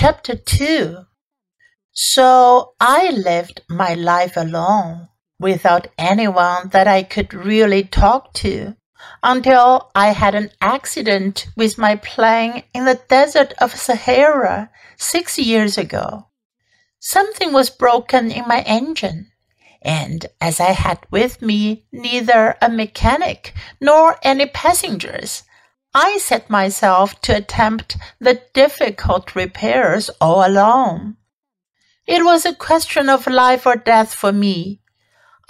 Chapter 2 So I lived my life alone, without anyone that I could really talk to, until I had an accident with my plane in the desert of Sahara six years ago. Something was broken in my engine, and as I had with me neither a mechanic nor any passengers, I set myself to attempt the difficult repairs all alone. It was a question of life or death for me.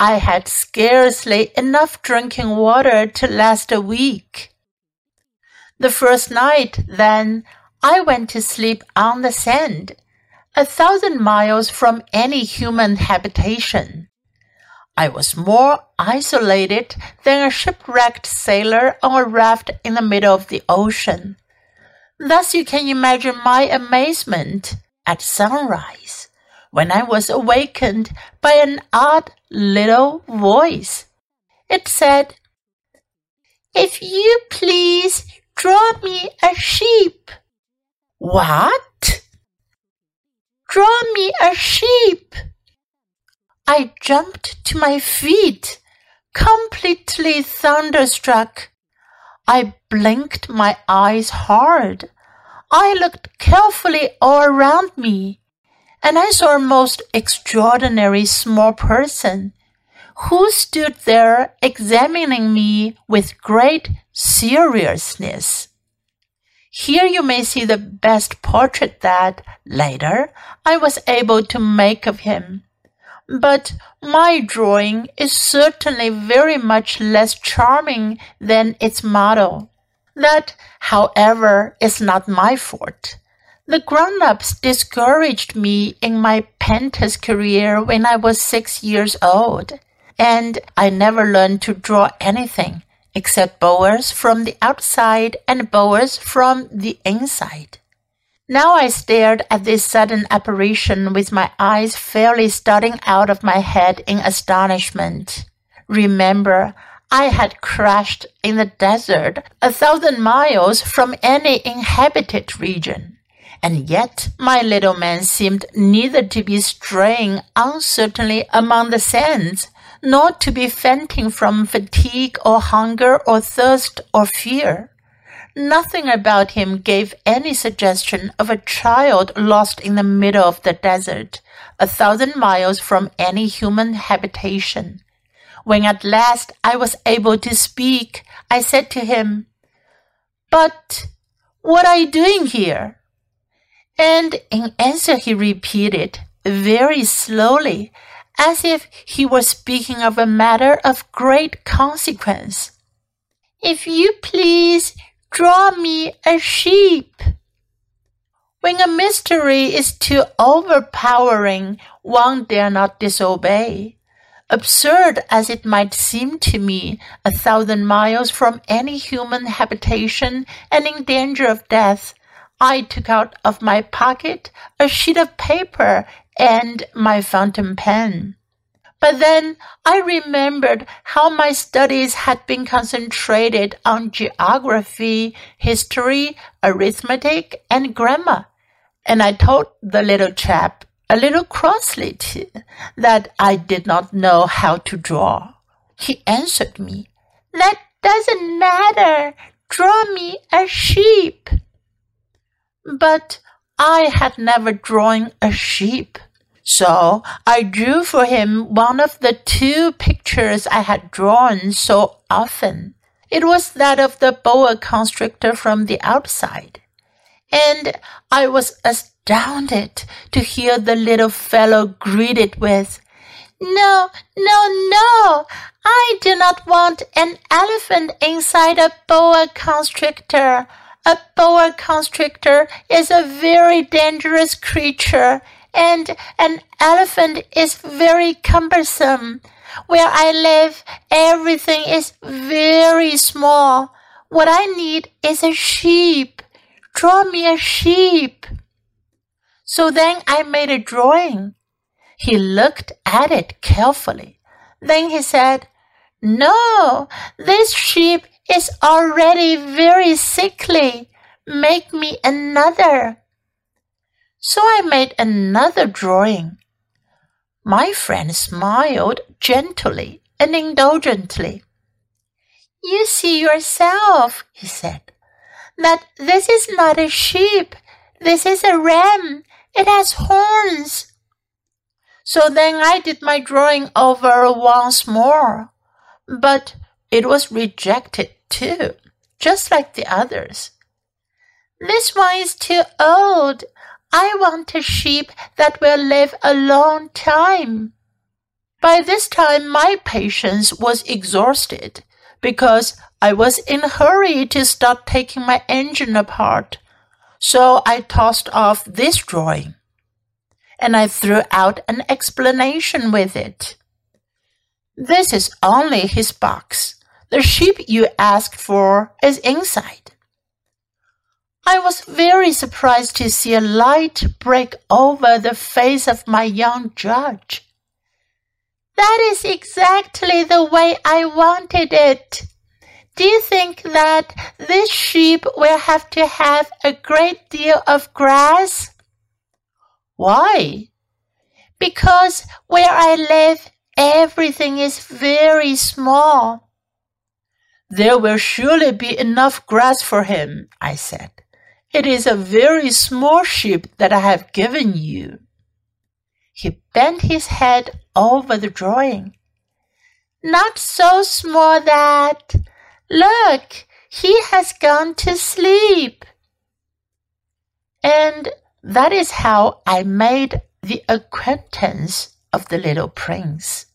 I had scarcely enough drinking water to last a week. The first night, then, I went to sleep on the sand, a thousand miles from any human habitation. I was more isolated than a shipwrecked sailor on a raft in the middle of the ocean. Thus you can imagine my amazement at sunrise when I was awakened by an odd little voice. It said, If you please draw me a sheep. What? Draw me a sheep. I jumped to my feet, completely thunderstruck. I blinked my eyes hard. I looked carefully all around me, and I saw a most extraordinary small person who stood there examining me with great seriousness. Here you may see the best portrait that, later, I was able to make of him but my drawing is certainly very much less charming than its model. That, however, is not my fault. The grown-ups discouraged me in my painter's career when I was six years old, and I never learned to draw anything except boas from the outside and boas from the inside. Now I stared at this sudden apparition with my eyes fairly starting out of my head in astonishment. Remember, I had crashed in the desert a thousand miles from any inhabited region. And yet my little man seemed neither to be straying uncertainly among the sands, nor to be fainting from fatigue or hunger or thirst or fear. Nothing about him gave any suggestion of a child lost in the middle of the desert, a thousand miles from any human habitation. When at last I was able to speak, I said to him, But what are you doing here? And in answer he repeated, very slowly, as if he were speaking of a matter of great consequence. If you please, Draw me a sheep. When a mystery is too overpowering, one dare not disobey. Absurd as it might seem to me, a thousand miles from any human habitation and in danger of death, I took out of my pocket a sheet of paper and my fountain pen. But then I remembered how my studies had been concentrated on geography, history, arithmetic, and grammar. And I told the little chap, a little crossly that I did not know how to draw. He answered me, That doesn't matter. Draw me a sheep. But I had never drawn a sheep. So I drew for him one of the two pictures I had drawn so often. It was that of the boa constrictor from the outside. And I was astounded to hear the little fellow greet it with, No, no, no! I do not want an elephant inside a boa constrictor. A boa constrictor is a very dangerous creature and an elephant is very cumbersome. Where I live, everything is very small. What I need is a sheep. Draw me a sheep. So then I made a drawing. He looked at it carefully. Then he said, No, this sheep is already very sickly. Make me another. So I made another drawing. My friend smiled gently and indulgently. You see yourself, he said, that this is not a sheep. This is a ram. It has horns. So then I did my drawing over once more, but it was rejected too, just like the others. This one is too old. I want a sheep that will live a long time. By this time, my patience was exhausted because I was in a hurry to start taking my engine apart. So I tossed off this drawing and I threw out an explanation with it. This is only his box. The sheep you asked for is inside. I was very surprised to see a light break over the face of my young judge. That is exactly the way I wanted it. Do you think that this sheep will have to have a great deal of grass? Why? Because where I live, everything is very small. There will surely be enough grass for him, I said. It is a very small sheep that I have given you. He bent his head over the drawing. Not so small that. Look, he has gone to sleep. And that is how I made the acquaintance of the little prince.